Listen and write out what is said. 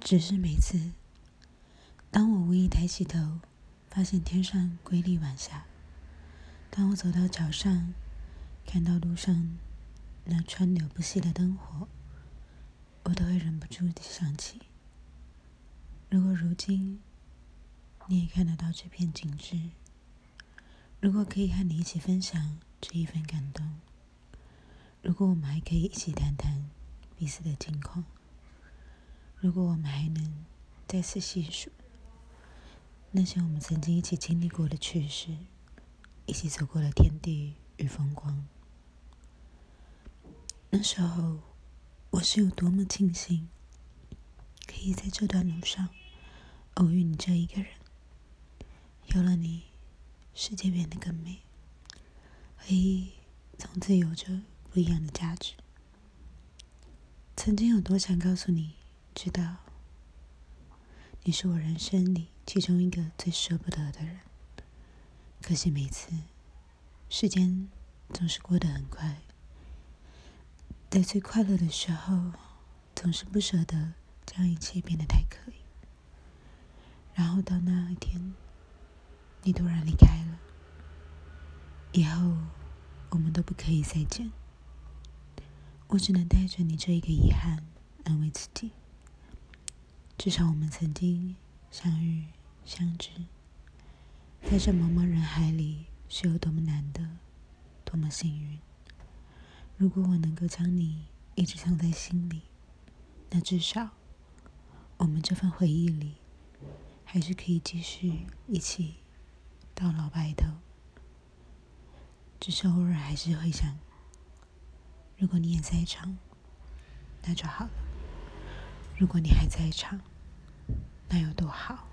只是每次，当我无意抬起头，发现天上瑰丽晚霞；当我走到桥上，看到路上那川流不息的灯火，我都会忍不住的想起：如果如今你也看得到这片景致，如果可以和你一起分享这一份感动，如果我们还可以一起谈谈彼此的近况。如果我们还能再次细数那些我们曾经一起经历过的趣事，一起走过的天地与风光，那时候我是有多么庆幸，可以在这段路上偶遇你这一个人。有了你，世界变得更美，回忆从此有着不一样的价值。曾经有多想告诉你。知道，你是我人生里其中一个最舍不得的人。可惜每次，时间总是过得很快，在最快乐的时候，总是不舍得将一切变得太刻意。然后到那一天，你突然离开了，以后我们都不可以再见。我只能带着你这一个遗憾，安慰自己。至少我们曾经相遇相知，在这茫茫人海里是有多么难得，多么幸运。如果我能够将你一直藏在心里，那至少我们这份回忆里还是可以继续一起到老白头。只是偶尔还是会想，如果你也在场，那就好了。如果你还在场。那有多好？